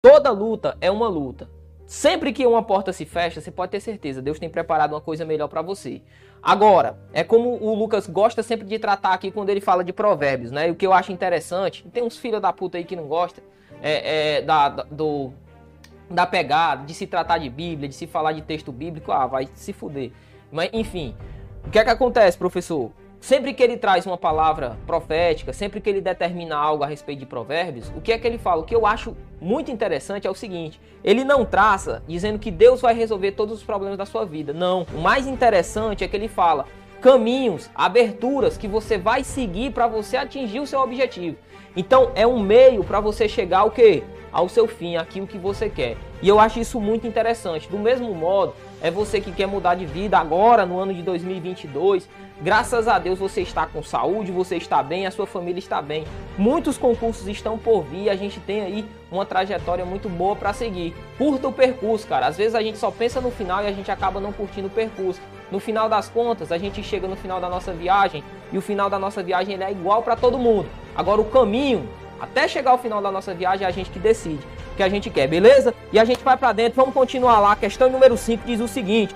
Toda luta é uma luta. Sempre que uma porta se fecha, você pode ter certeza, Deus tem preparado uma coisa melhor para você. Agora, é como o Lucas gosta sempre de tratar aqui quando ele fala de provérbios, né? E o que eu acho interessante, tem uns filhos da puta aí que não gosta é, é da, da, do, da pegada, de se tratar de Bíblia, de se falar de texto bíblico, ah, vai se fuder. Mas, enfim, o que é que acontece, professor? Sempre que ele traz uma palavra profética, sempre que ele determina algo a respeito de provérbios, o que é que ele fala? O que eu acho muito interessante é o seguinte: ele não traça dizendo que Deus vai resolver todos os problemas da sua vida. Não. O mais interessante é que ele fala caminhos, aberturas que você vai seguir para você atingir o seu objetivo. Então é um meio para você chegar ao que? Ao seu fim, aquilo que você quer. E eu acho isso muito interessante. Do mesmo modo, é você que quer mudar de vida agora, no ano de 2022. Graças a Deus você está com saúde, você está bem, a sua família está bem. Muitos concursos estão por vir, a gente tem aí uma trajetória muito boa para seguir. Curta o percurso, cara. Às vezes a gente só pensa no final e a gente acaba não curtindo o percurso. No final das contas, a gente chega no final da nossa viagem e o final da nossa viagem é igual para todo mundo. Agora o caminho até chegar ao final da nossa viagem é a gente que decide que a gente quer, beleza? E a gente vai para dentro, vamos continuar lá. Questão número 5 diz o seguinte: